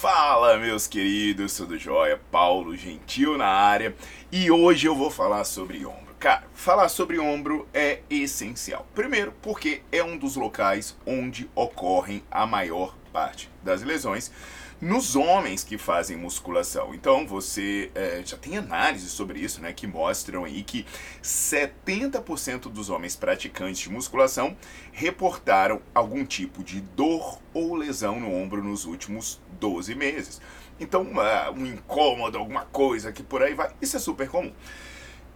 Fala, meus queridos, tudo jóia? Paulo Gentil na área e hoje eu vou falar sobre ombro. Cara, falar sobre ombro é essencial. Primeiro, porque é um dos locais onde ocorrem a maior parte das lesões nos homens que fazem musculação. Então você é, já tem análises sobre isso, né, que mostram aí que 70% dos homens praticantes de musculação reportaram algum tipo de dor ou lesão no ombro nos últimos 12 meses. Então, um incômodo, alguma coisa que por aí vai, isso é super comum.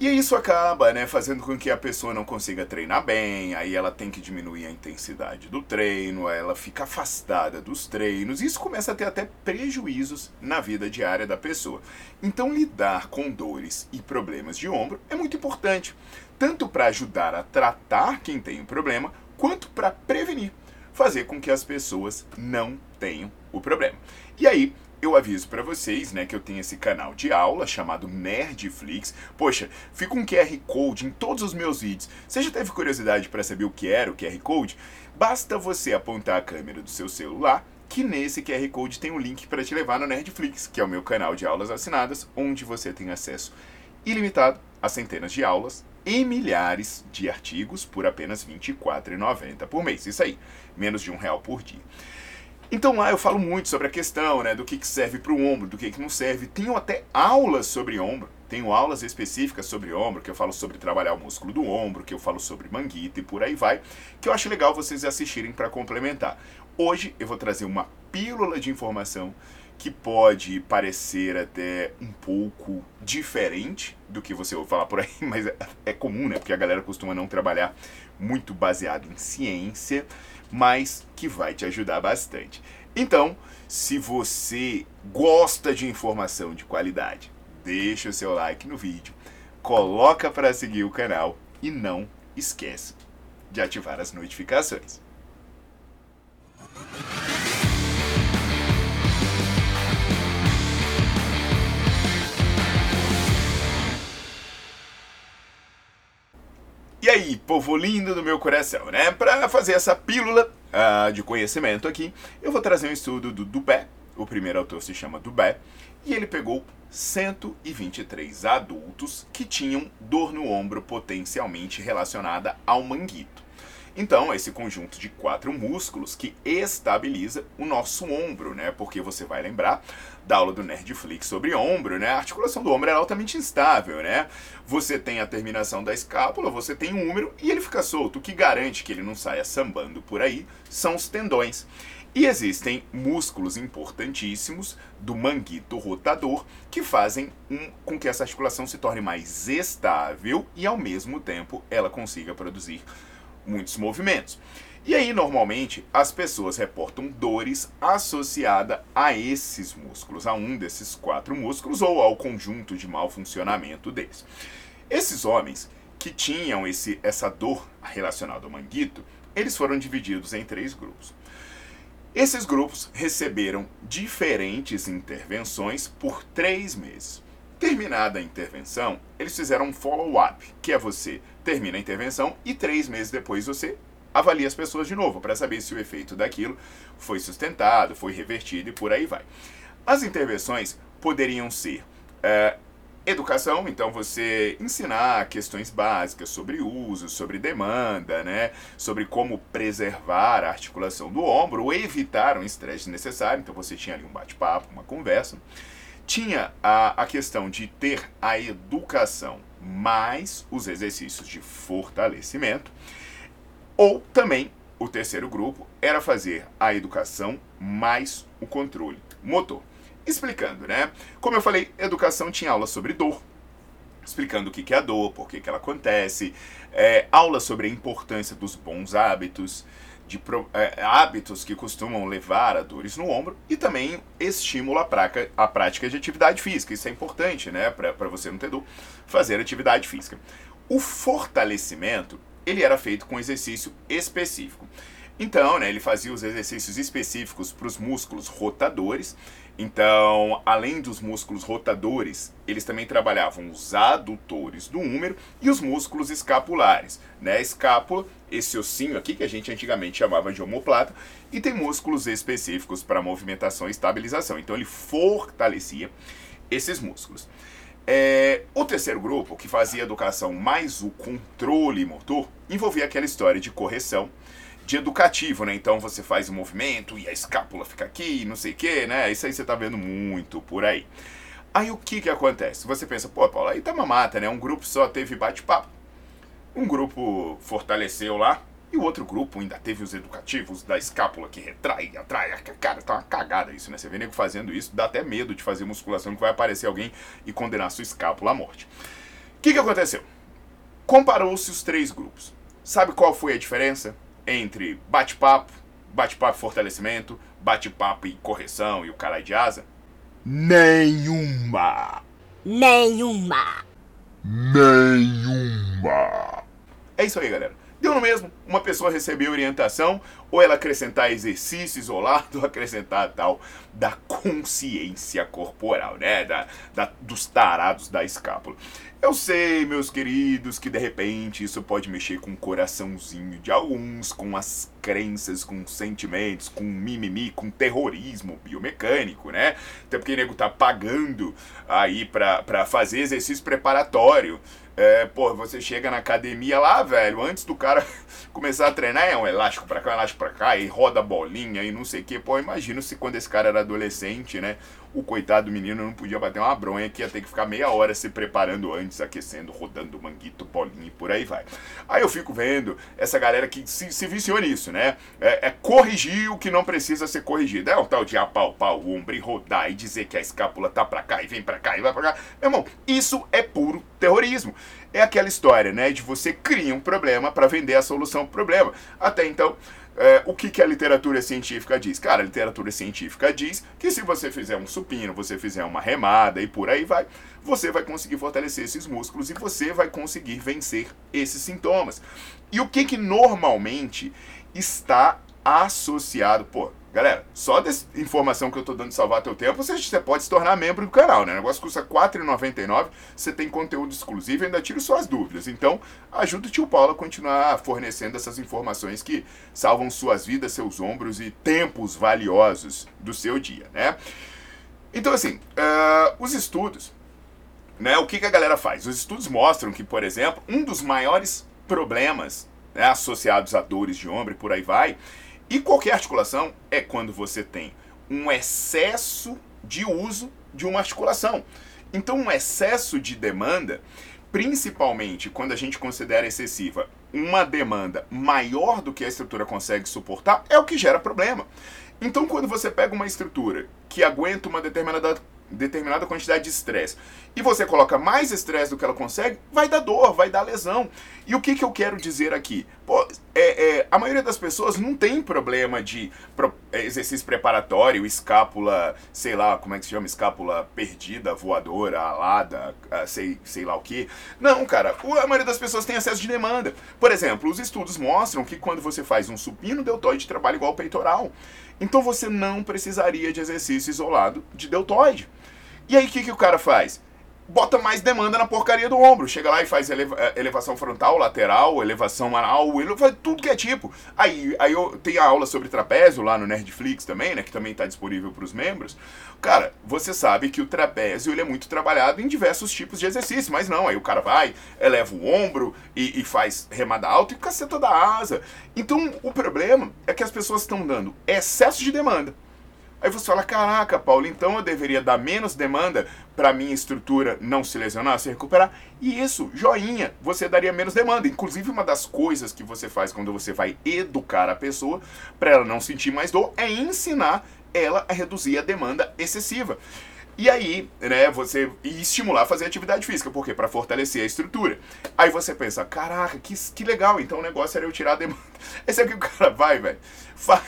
E isso acaba, né, fazendo com que a pessoa não consiga treinar bem, aí ela tem que diminuir a intensidade do treino, ela fica afastada dos treinos, e isso começa a ter até prejuízos na vida diária da pessoa. Então, lidar com dores e problemas de ombro é muito importante, tanto para ajudar a tratar quem tem o problema, quanto para prevenir, fazer com que as pessoas não tenham o problema. E aí, eu aviso para vocês, né, que eu tenho esse canal de aula chamado Nerdflix. Poxa, fica um QR Code em todos os meus vídeos. Você já teve curiosidade para saber o que era o QR Code? Basta você apontar a câmera do seu celular que nesse QR Code tem um link para te levar no Nerdflix, que é o meu canal de aulas assinadas, onde você tem acesso ilimitado a centenas de aulas e milhares de artigos por apenas R$ 24,90 por mês. Isso aí, menos de um real por dia. Então lá eu falo muito sobre a questão né, do que, que serve para o ombro, do que, que não serve. Tenho até aulas sobre ombro, tenho aulas específicas sobre ombro, que eu falo sobre trabalhar o músculo do ombro, que eu falo sobre manguita e por aí vai, que eu acho legal vocês assistirem para complementar. Hoje eu vou trazer uma pílula de informação que pode parecer até um pouco diferente do que você ouve falar por aí, mas é, é comum, né? Porque a galera costuma não trabalhar muito baseado em ciência mas que vai te ajudar bastante. Então, se você gosta de informação de qualidade, deixa o seu like no vídeo, coloca para seguir o canal e não esqueça de ativar as notificações. Povo lindo do meu coração, né? Para fazer essa pílula uh, de conhecimento aqui, eu vou trazer um estudo do Dubé. O primeiro autor se chama Dubé. E ele pegou 123 adultos que tinham dor no ombro potencialmente relacionada ao manguito. Então, esse conjunto de quatro músculos que estabiliza o nosso ombro, né? Porque você vai lembrar da aula do Nerdflix sobre ombro, né? A articulação do ombro é altamente instável, né? Você tem a terminação da escápula, você tem o úmero e ele fica solto. O que garante que ele não saia sambando por aí são os tendões. E existem músculos importantíssimos do manguito rotador que fazem um, com que essa articulação se torne mais estável e ao mesmo tempo ela consiga produzir muitos movimentos. E aí, normalmente, as pessoas reportam dores associadas a esses músculos, a um desses quatro músculos ou ao conjunto de mau funcionamento deles. Esses homens que tinham esse, essa dor relacionada ao manguito, eles foram divididos em três grupos. Esses grupos receberam diferentes intervenções por três meses. Terminada a intervenção, eles fizeram um follow-up, que é você termina a intervenção e três meses depois você avalia as pessoas de novo para saber se o efeito daquilo foi sustentado, foi revertido e por aí vai. As intervenções poderiam ser é, educação, então você ensinar questões básicas sobre uso, sobre demanda, né, sobre como preservar a articulação do ombro ou evitar um estresse desnecessário. Então você tinha ali um bate-papo, uma conversa tinha a, a questão de ter a educação mais os exercícios de fortalecimento, ou também o terceiro grupo era fazer a educação mais o controle motor. Explicando, né? Como eu falei, educação tinha aula sobre dor, explicando o que é a dor, por que ela acontece, é, aula sobre a importância dos bons hábitos, de é, hábitos que costumam levar a dores no ombro e também estímulo à, praca, à prática de atividade física. Isso é importante, né, para você não ter dor, fazer atividade física. O fortalecimento, ele era feito com exercício específico. Então, né, ele fazia os exercícios específicos para os músculos rotadores. Então, além dos músculos rotadores, eles também trabalhavam os adutores do húmero e os músculos escapulares. Né? Escápula, esse ossinho aqui que a gente antigamente chamava de omoplata, e tem músculos específicos para movimentação e estabilização. Então, ele fortalecia esses músculos. É, o terceiro grupo, que fazia educação mais o controle motor, envolvia aquela história de correção de educativo, né? Então você faz o movimento e a escápula fica aqui, não sei o que, né? Isso aí você tá vendo muito por aí. Aí o que que acontece? Você pensa, pô, Paulo, aí tá uma mata, né? Um grupo só teve bate-papo. Um grupo fortaleceu lá, e o outro grupo ainda teve os educativos da escápula que retrai, atrai. Cara, tá uma cagada isso, né? Você vê nego fazendo isso, dá até medo de fazer musculação que vai aparecer alguém e condenar sua escápula à morte. O que, que aconteceu? Comparou-se os três grupos. Sabe qual foi a diferença? Entre bate-papo, bate-papo fortalecimento, bate-papo e correção e o cara de asa? Nenhuma! Nenhuma! Nenhuma! É isso aí, galera. Deu no mesmo. Uma pessoa receber orientação, ou ela acrescentar exercício isolado, ou acrescentar tal da consciência corporal, né? Da, da, dos tarados da escápula. Eu sei, meus queridos, que de repente isso pode mexer com o coraçãozinho de alguns, com as crenças, com sentimentos, com mimimi, com terrorismo biomecânico, né? Até porque o nego tá pagando aí pra, pra fazer exercício preparatório é, pô, você chega na academia lá, velho, antes do cara começar a treinar, é um elástico pra cá, um elástico pra cá, e roda bolinha e não sei o que. Pô, imagino se quando esse cara era adolescente, né? O coitado do menino não podia bater uma bronha que ia ter que ficar meia hora se preparando antes, aquecendo, rodando manguito, bolinha e por aí vai. Aí eu fico vendo essa galera que se, se viciou nisso, né? É, é, corrigir o que não precisa ser corrigido. É o tal de apalpar o ombro e rodar e dizer que a escápula tá pra cá e vem pra cá e vai pra cá. Meu irmão, isso é puro terrorismo. É aquela história, né, de você cria um problema para vender a solução pro problema. Até então, é, o que, que a literatura científica diz? Cara, a literatura científica diz que se você fizer um supino, você fizer uma remada e por aí vai, você vai conseguir fortalecer esses músculos e você vai conseguir vencer esses sintomas. E o que que normalmente está associado, pô, Galera, só dessa informação que eu tô dando de salvar teu tempo, você, você pode se tornar membro do canal, né? O negócio custa R$4,99, você tem conteúdo exclusivo e ainda tira suas dúvidas. Então, ajuda o tio Paulo a continuar fornecendo essas informações que salvam suas vidas, seus ombros e tempos valiosos do seu dia, né? Então, assim, uh, os estudos, né? O que, que a galera faz? Os estudos mostram que, por exemplo, um dos maiores problemas né, associados a dores de ombro e por aí vai, e qualquer articulação é quando você tem um excesso de uso de uma articulação. Então, um excesso de demanda, principalmente quando a gente considera excessiva uma demanda maior do que a estrutura consegue suportar, é o que gera problema. Então, quando você pega uma estrutura que aguenta uma determinada determinada quantidade de estresse e você coloca mais estresse do que ela consegue, vai dar dor, vai dar lesão. E o que, que eu quero dizer aqui? Pô, é, é, a maioria das pessoas não tem problema de pro, é, exercício preparatório, escápula, sei lá, como é que se chama? Escápula perdida, voadora, alada, ah, sei, sei lá o que. Não, cara, a maioria das pessoas tem excesso de demanda. Por exemplo, os estudos mostram que quando você faz um supino, deltoide trabalha igual peitoral. Então você não precisaria de exercício isolado de deltoide. E aí o que, que o cara faz? Bota mais demanda na porcaria do ombro. Chega lá e faz eleva eh, elevação frontal, lateral, elevação anal, ele faz tudo que é tipo. Aí, aí eu tenho a aula sobre trapézio lá no Nerdflix também, né? Que também está disponível para os membros. Cara, você sabe que o trapézio ele é muito trabalhado em diversos tipos de exercício, mas não, aí o cara vai, eleva o ombro e, e faz remada alta e caceta da asa. Então o problema é que as pessoas estão dando excesso de demanda Aí você fala, caraca, Paulo, então eu deveria dar menos demanda para minha estrutura não se lesionar, se recuperar. E isso, joinha, você daria menos demanda. Inclusive, uma das coisas que você faz quando você vai educar a pessoa para ela não sentir mais dor é ensinar ela a reduzir a demanda excessiva. E aí, né, você e estimular a fazer atividade física, porque para fortalecer a estrutura. Aí você pensa, caraca, que, que legal, então o negócio era eu tirar a demanda. Esse é o que o cara vai, velho. Vai,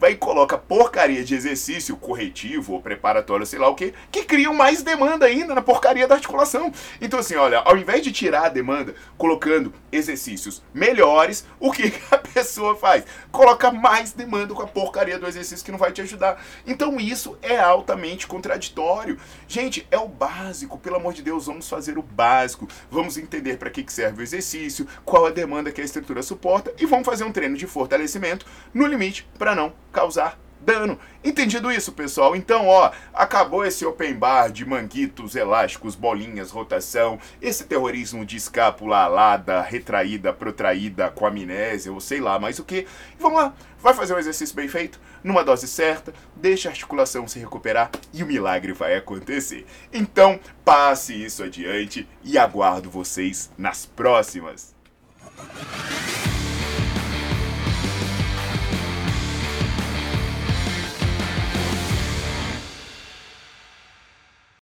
vai e coloca porcaria de exercício corretivo ou preparatório, sei lá o que, que criam mais demanda ainda na porcaria da articulação. Então, assim, olha, ao invés de tirar a demanda colocando exercícios melhores, o que a pessoa faz? Coloca mais demanda com a porcaria do exercício que não vai te ajudar. Então, isso é altamente contraditório. Gente, é o básico, pelo amor de Deus, vamos fazer o básico. Vamos entender para que, que serve o exercício, qual a demanda que a estrutura suporta e vamos fazer um treino de fortalecimento no limite para não causar dano. Entendido isso, pessoal? Então, ó, acabou esse open bar de manguitos, elásticos, bolinhas, rotação, esse terrorismo de escápula alada, retraída, protraída, com amnésia, ou sei lá mais o que. Vamos lá, vai fazer um exercício bem feito, numa dose certa, deixa a articulação se recuperar e o milagre vai acontecer. Então, passe isso adiante e aguardo vocês nas próximas.